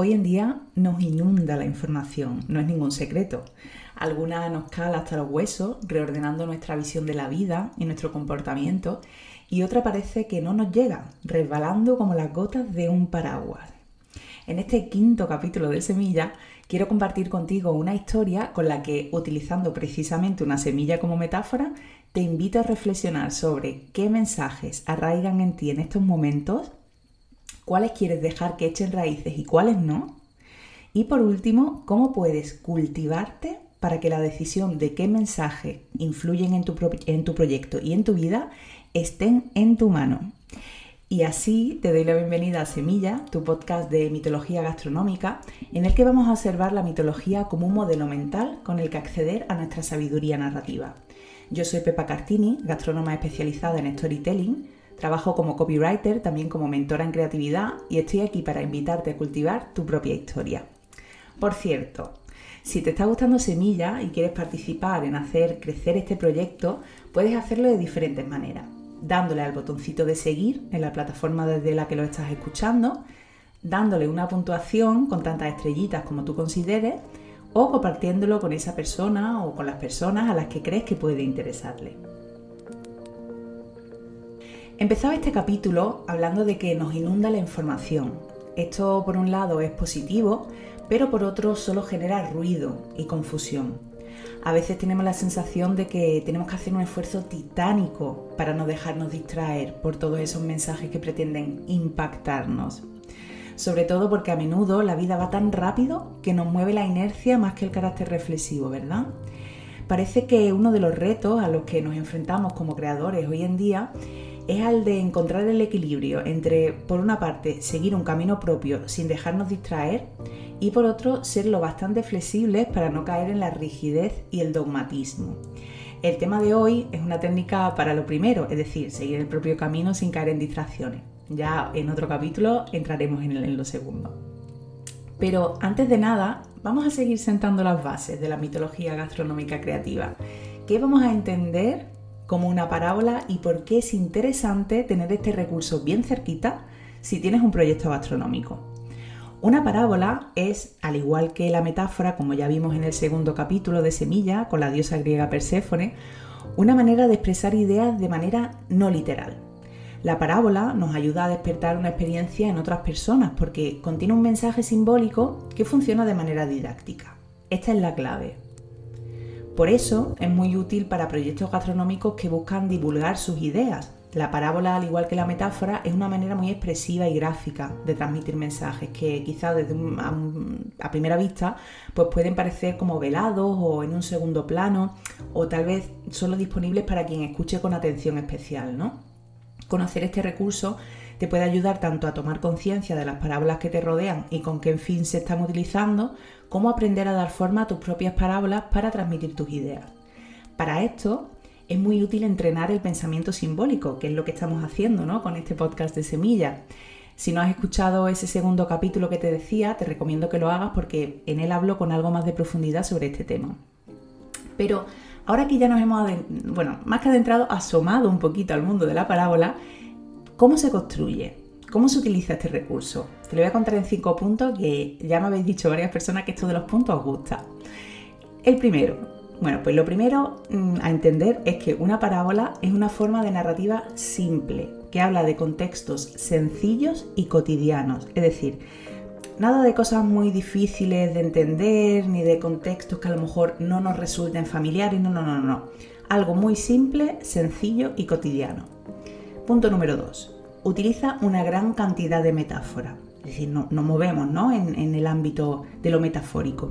Hoy en día nos inunda la información, no es ningún secreto. Alguna nos cala hasta los huesos, reordenando nuestra visión de la vida y nuestro comportamiento, y otra parece que no nos llega, resbalando como las gotas de un paraguas. En este quinto capítulo de Semilla quiero compartir contigo una historia con la que, utilizando precisamente una semilla como metáfora, te invito a reflexionar sobre qué mensajes arraigan en ti en estos momentos cuáles quieres dejar que echen raíces y cuáles no. Y por último, cómo puedes cultivarte para que la decisión de qué mensaje influyen en tu, en tu proyecto y en tu vida estén en tu mano. Y así te doy la bienvenida a Semilla, tu podcast de mitología gastronómica, en el que vamos a observar la mitología como un modelo mental con el que acceder a nuestra sabiduría narrativa. Yo soy Pepa Cartini, gastrónoma especializada en storytelling, Trabajo como copywriter, también como mentora en creatividad y estoy aquí para invitarte a cultivar tu propia historia. Por cierto, si te está gustando Semilla y quieres participar en hacer crecer este proyecto, puedes hacerlo de diferentes maneras. Dándole al botoncito de seguir en la plataforma desde la que lo estás escuchando, dándole una puntuación con tantas estrellitas como tú consideres o compartiéndolo con esa persona o con las personas a las que crees que puede interesarle. Empezaba este capítulo hablando de que nos inunda la información. Esto por un lado es positivo, pero por otro solo genera ruido y confusión. A veces tenemos la sensación de que tenemos que hacer un esfuerzo titánico para no dejarnos distraer por todos esos mensajes que pretenden impactarnos. Sobre todo porque a menudo la vida va tan rápido que nos mueve la inercia más que el carácter reflexivo, ¿verdad? Parece que uno de los retos a los que nos enfrentamos como creadores hoy en día es al de encontrar el equilibrio entre, por una parte, seguir un camino propio sin dejarnos distraer y por otro, ser lo bastante flexibles para no caer en la rigidez y el dogmatismo. El tema de hoy es una técnica para lo primero, es decir, seguir el propio camino sin caer en distracciones. Ya en otro capítulo entraremos en, en lo segundo. Pero antes de nada, vamos a seguir sentando las bases de la mitología gastronómica creativa. ¿Qué vamos a entender como una parábola y por qué es interesante tener este recurso bien cerquita si tienes un proyecto gastronómico. Una parábola es, al igual que la metáfora, como ya vimos en el segundo capítulo de Semilla con la diosa griega Perséfone, una manera de expresar ideas de manera no literal. La parábola nos ayuda a despertar una experiencia en otras personas porque contiene un mensaje simbólico que funciona de manera didáctica. Esta es la clave. Por eso es muy útil para proyectos gastronómicos que buscan divulgar sus ideas. La parábola, al igual que la metáfora, es una manera muy expresiva y gráfica de transmitir mensajes que quizás desde a, primera vista pues pueden parecer como velados o en un segundo plano o tal vez solo disponibles para quien escuche con atención especial. ¿no? Conocer este recurso te puede ayudar tanto a tomar conciencia de las parábolas que te rodean y con qué fin se están utilizando, como aprender a dar forma a tus propias parábolas para transmitir tus ideas. Para esto es muy útil entrenar el pensamiento simbólico, que es lo que estamos haciendo ¿no? con este podcast de Semilla. Si no has escuchado ese segundo capítulo que te decía, te recomiendo que lo hagas porque en él hablo con algo más de profundidad sobre este tema. Pero ahora que ya nos hemos, bueno, más que adentrado, asomado un poquito al mundo de la parábola, ¿Cómo se construye? ¿Cómo se utiliza este recurso? Te lo voy a contar en cinco puntos que ya me habéis dicho varias personas que esto de los puntos os gusta. El primero, bueno, pues lo primero mm, a entender es que una parábola es una forma de narrativa simple, que habla de contextos sencillos y cotidianos. Es decir, nada de cosas muy difíciles de entender, ni de contextos que a lo mejor no nos resulten familiares, no, no, no, no. Algo muy simple, sencillo y cotidiano. Punto número 2. Utiliza una gran cantidad de metáfora. Es decir, no, nos movemos ¿no? En, en el ámbito de lo metafórico.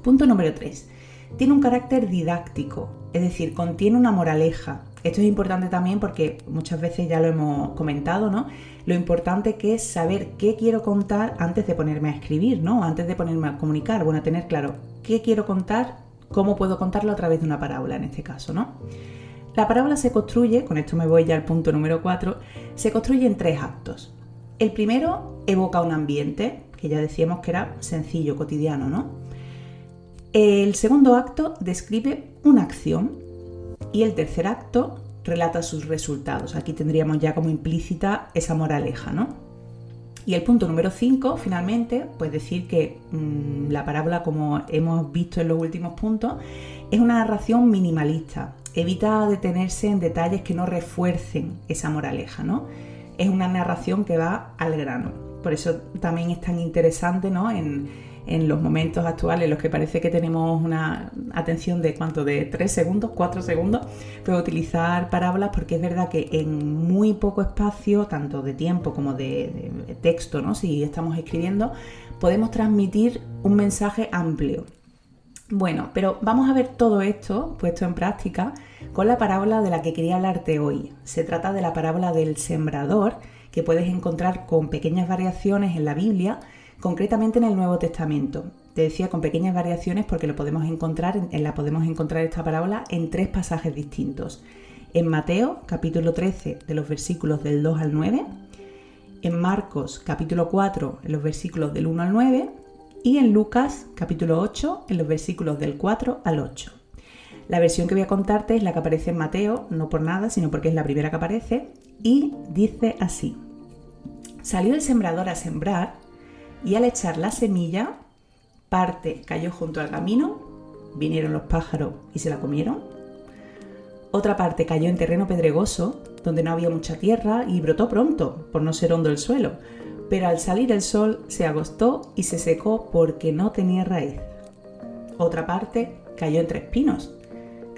Punto número 3. Tiene un carácter didáctico, es decir, contiene una moraleja. Esto es importante también porque muchas veces ya lo hemos comentado, ¿no? Lo importante que es saber qué quiero contar antes de ponerme a escribir, ¿no? Antes de ponerme a comunicar, bueno, tener claro qué quiero contar, cómo puedo contarlo a través de una parábola en este caso, ¿no? La parábola se construye, con esto me voy ya al punto número 4, se construye en tres actos. El primero evoca un ambiente, que ya decíamos que era sencillo, cotidiano, ¿no? El segundo acto describe una acción y el tercer acto relata sus resultados. Aquí tendríamos ya como implícita esa moraleja, ¿no? Y el punto número 5, finalmente, pues decir que mm, la parábola, como hemos visto en los últimos puntos, es una narración minimalista. Evita detenerse en detalles que no refuercen esa moraleja, ¿no? Es una narración que va al grano. Por eso también es tan interesante, ¿no? En, en los momentos actuales en los que parece que tenemos una atención de cuánto, de 3 segundos, 4 segundos, pues utilizar parábolas porque es verdad que en muy poco espacio, tanto de tiempo como de, de texto, ¿no? si estamos escribiendo, podemos transmitir un mensaje amplio. Bueno, pero vamos a ver todo esto puesto en práctica con la parábola de la que quería hablarte hoy. Se trata de la parábola del sembrador, que puedes encontrar con pequeñas variaciones en la Biblia concretamente en el Nuevo Testamento. Te decía con pequeñas variaciones porque lo podemos encontrar, en la podemos encontrar esta parábola en tres pasajes distintos. En Mateo, capítulo 13, de los versículos del 2 al 9, en Marcos, capítulo 4, en los versículos del 1 al 9, y en Lucas, capítulo 8, en los versículos del 4 al 8. La versión que voy a contarte es la que aparece en Mateo, no por nada, sino porque es la primera que aparece, y dice así. Salió el sembrador a sembrar, y al echar la semilla, parte cayó junto al camino, vinieron los pájaros y se la comieron. Otra parte cayó en terreno pedregoso, donde no había mucha tierra y brotó pronto, por no ser hondo el suelo, pero al salir el sol se agostó y se secó porque no tenía raíz. Otra parte cayó entre espinos.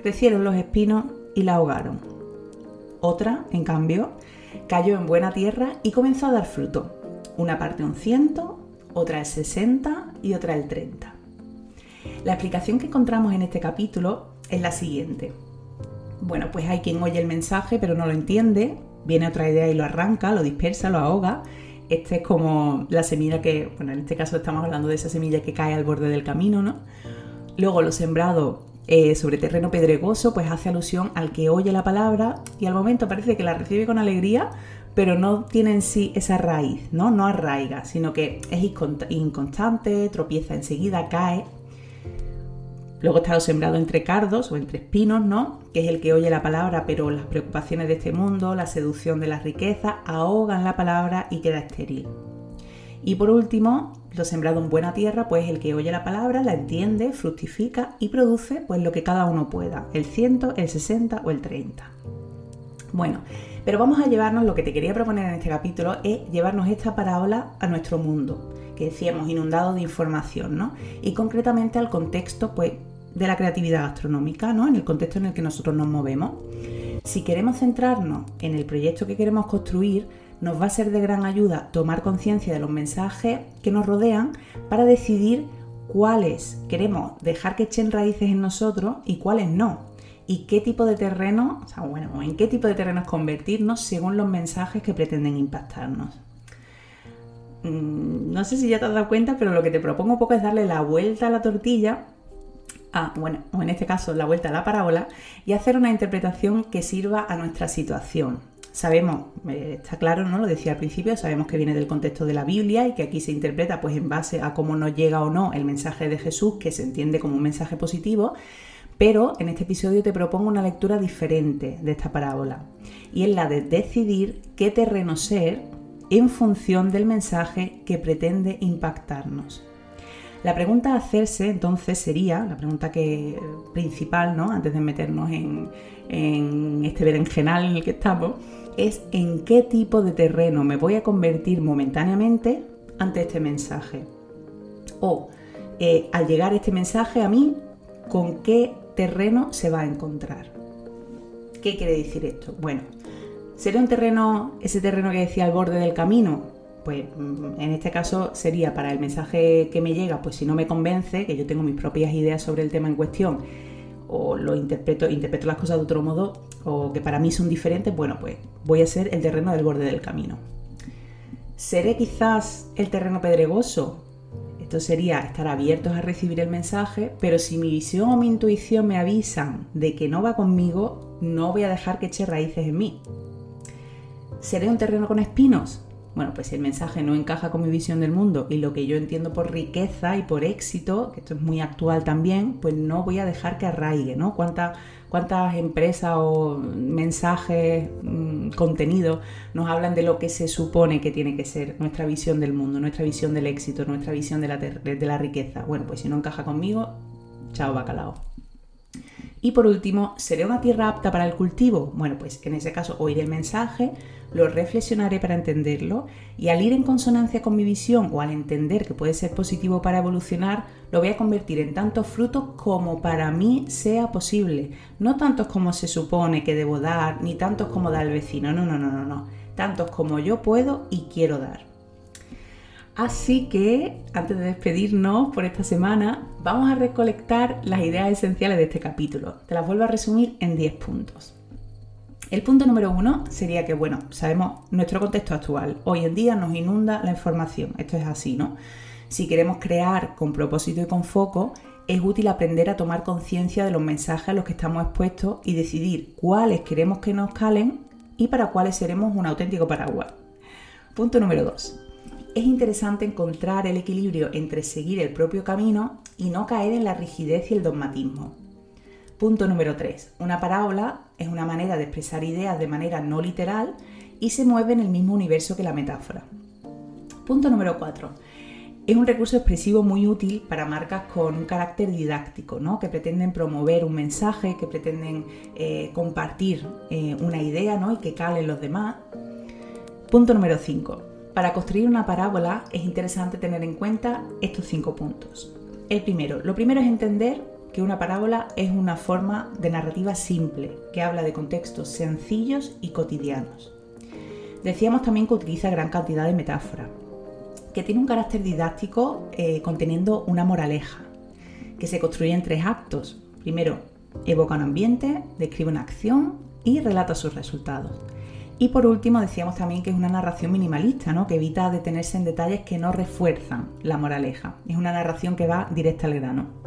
Crecieron los espinos y la ahogaron. Otra, en cambio, cayó en buena tierra y comenzó a dar fruto. Una parte un ciento, otra el 60 y otra el 30. La explicación que encontramos en este capítulo es la siguiente. Bueno, pues hay quien oye el mensaje pero no lo entiende, viene otra idea y lo arranca, lo dispersa, lo ahoga. Este es como la semilla que, bueno, en este caso estamos hablando de esa semilla que cae al borde del camino, ¿no? Luego lo sembrado eh, sobre terreno pedregoso, pues hace alusión al que oye la palabra y al momento parece que la recibe con alegría, pero no tiene en sí esa raíz, ¿no? No arraiga, sino que es inconstante, tropieza enseguida, cae. Luego está lo sembrado entre cardos o entre espinos, ¿no? Que es el que oye la palabra, pero las preocupaciones de este mundo, la seducción de las riquezas, ahogan la palabra y queda estéril. Y por último, lo sembrado en buena tierra, pues el que oye la palabra, la entiende, fructifica y produce pues lo que cada uno pueda, el ciento, el 60 o el 30. Bueno, pero vamos a llevarnos, lo que te quería proponer en este capítulo es llevarnos esta parábola a nuestro mundo, que decíamos inundado de información, ¿no? Y concretamente al contexto, pues, de la creatividad gastronómica, ¿no? En el contexto en el que nosotros nos movemos. Si queremos centrarnos en el proyecto que queremos construir, nos va a ser de gran ayuda tomar conciencia de los mensajes que nos rodean para decidir cuáles queremos dejar que echen raíces en nosotros y cuáles no y qué tipo de terreno, o sea, bueno, en qué tipo de terrenos convertirnos según los mensajes que pretenden impactarnos. Mm, no sé si ya te has dado cuenta, pero lo que te propongo un poco es darle la vuelta a la tortilla, a, bueno, o en este caso la vuelta a la parábola, y hacer una interpretación que sirva a nuestra situación. Sabemos, eh, está claro, ¿no? Lo decía al principio, sabemos que viene del contexto de la Biblia y que aquí se interpreta pues en base a cómo nos llega o no el mensaje de Jesús, que se entiende como un mensaje positivo, pero en este episodio te propongo una lectura diferente de esta parábola y es la de decidir qué terreno ser en función del mensaje que pretende impactarnos. La pregunta a hacerse entonces sería, la pregunta que, principal, ¿no? antes de meternos en, este berenjenal en el que estamos, es en qué tipo de terreno me voy a convertir momentáneamente ante este mensaje. O eh, al llegar este mensaje a mí, con qué terreno se va a encontrar. ¿Qué quiere decir esto? Bueno, ¿sería un terreno, ese terreno que decía al borde del camino? Pues mm, en este caso sería para el mensaje que me llega, pues si no me convence, que yo tengo mis propias ideas sobre el tema en cuestión, o lo interpreto, interpreto las cosas de otro modo, o que para mí son diferentes, bueno, pues voy a ser el terreno del borde del camino. ¿Seré quizás el terreno pedregoso? Esto sería estar abiertos a recibir el mensaje, pero si mi visión o mi intuición me avisan de que no va conmigo, no voy a dejar que eche raíces en mí. ¿Seré un terreno con espinos? Bueno, pues si el mensaje no encaja con mi visión del mundo y lo que yo entiendo por riqueza y por éxito, que esto es muy actual también, pues no voy a dejar que arraigue, ¿no? ¿Cuántas, cuántas empresas o mensajes, mmm, contenidos nos hablan de lo que se supone que tiene que ser nuestra visión del mundo, nuestra visión del éxito, nuestra visión de la, de la riqueza? Bueno, pues si no encaja conmigo, chao bacalao. Y por último, ¿seré una tierra apta para el cultivo? Bueno, pues en ese caso oiré el mensaje, lo reflexionaré para entenderlo y al ir en consonancia con mi visión o al entender que puede ser positivo para evolucionar, lo voy a convertir en tantos frutos como para mí sea posible. No tantos como se supone que debo dar, ni tantos como da el vecino, no, no, no, no, no. Tantos como yo puedo y quiero dar. Así que, antes de despedirnos por esta semana, vamos a recolectar las ideas esenciales de este capítulo. Te las vuelvo a resumir en 10 puntos. El punto número uno sería que, bueno, sabemos nuestro contexto actual. Hoy en día nos inunda la información. Esto es así, ¿no? Si queremos crear con propósito y con foco, es útil aprender a tomar conciencia de los mensajes a los que estamos expuestos y decidir cuáles queremos que nos calen y para cuáles seremos un auténtico paraguas. Punto número 2 es interesante encontrar el equilibrio entre seguir el propio camino y no caer en la rigidez y el dogmatismo. Punto número 3. Una parábola es una manera de expresar ideas de manera no literal y se mueve en el mismo universo que la metáfora. Punto número 4. Es un recurso expresivo muy útil para marcas con un carácter didáctico, ¿no? que pretenden promover un mensaje, que pretenden eh, compartir eh, una idea ¿no? y que calen los demás. Punto número 5 para construir una parábola es interesante tener en cuenta estos cinco puntos. El primero, lo primero es entender que una parábola es una forma de narrativa simple, que habla de contextos sencillos y cotidianos. Decíamos también que utiliza gran cantidad de metáfora, que tiene un carácter didáctico eh, conteniendo una moraleja, que se construye en tres actos. Primero, evoca un ambiente, describe una acción y relata sus resultados. Y por último decíamos también que es una narración minimalista, ¿no? que evita detenerse en detalles que no refuerzan la moraleja. Es una narración que va directa al grano.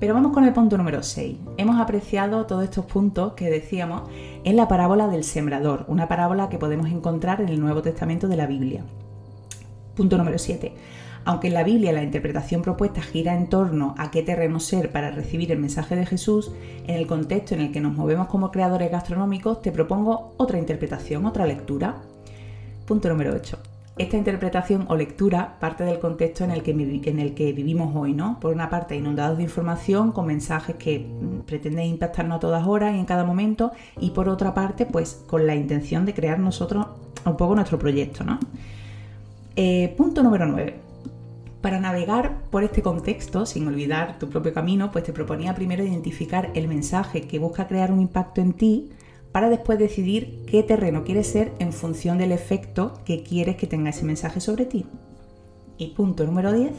Pero vamos con el punto número 6. Hemos apreciado todos estos puntos que decíamos en la parábola del sembrador, una parábola que podemos encontrar en el Nuevo Testamento de la Biblia. Punto número 7. Aunque en la Biblia la interpretación propuesta gira en torno a qué terreno ser para recibir el mensaje de Jesús, en el contexto en el que nos movemos como creadores gastronómicos, te propongo otra interpretación, otra lectura. Punto número 8. Esta interpretación o lectura parte del contexto en el, que, vivimos hoy, ¿no? Por una parte, inundados de información con mensajes que mm, pretenden impactarnos a todas horas y en cada momento, y por otra parte, pues con la intención de crear nosotros un poco nuestro proyecto, ¿no? Eh, punto número 9. Para navegar por este contexto, sin olvidar tu propio camino, pues te proponía primero identificar el mensaje que busca crear un impacto en ti para después decidir qué terreno quieres ser en función del efecto que quieres que tenga ese mensaje sobre ti. Y punto número 10.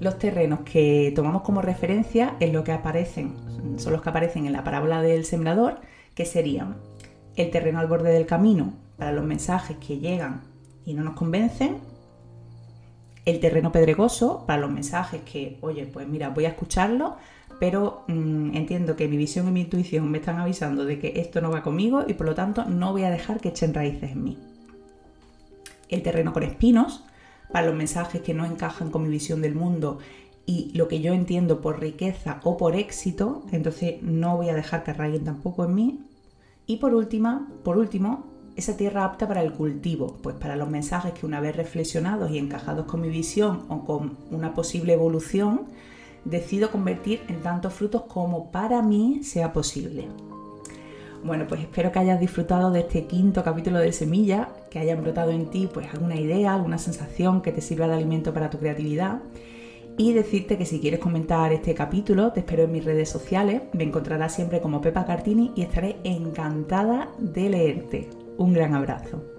Los terrenos que tomamos como referencia en lo que aparecen, son los que aparecen en la parábola del sembrador, que serían el terreno al borde del camino para los mensajes que llegan y no nos convencen, el terreno pedregoso para los mensajes que, oye, pues mira, voy a escucharlo, pero mm, entiendo que mi visión y mi intuición me están avisando de que esto no va conmigo y por lo tanto no voy a dejar que echen raíces en mí. El terreno con espinos, para los mensajes que no encajan con mi visión del mundo y lo que yo entiendo por riqueza o por éxito, entonces no voy a dejar que arraiguen tampoco en mí. Y por última, por último, esa tierra apta para el cultivo, pues para los mensajes que una vez reflexionados y encajados con mi visión o con una posible evolución, decido convertir en tantos frutos como para mí sea posible. Bueno, pues espero que hayas disfrutado de este quinto capítulo de Semilla, que hayan brotado en ti pues alguna idea, alguna sensación que te sirva de alimento para tu creatividad. Y decirte que si quieres comentar este capítulo, te espero en mis redes sociales. Me encontrarás siempre como Pepa Cartini y estaré encantada de leerte. Un gran abrazo.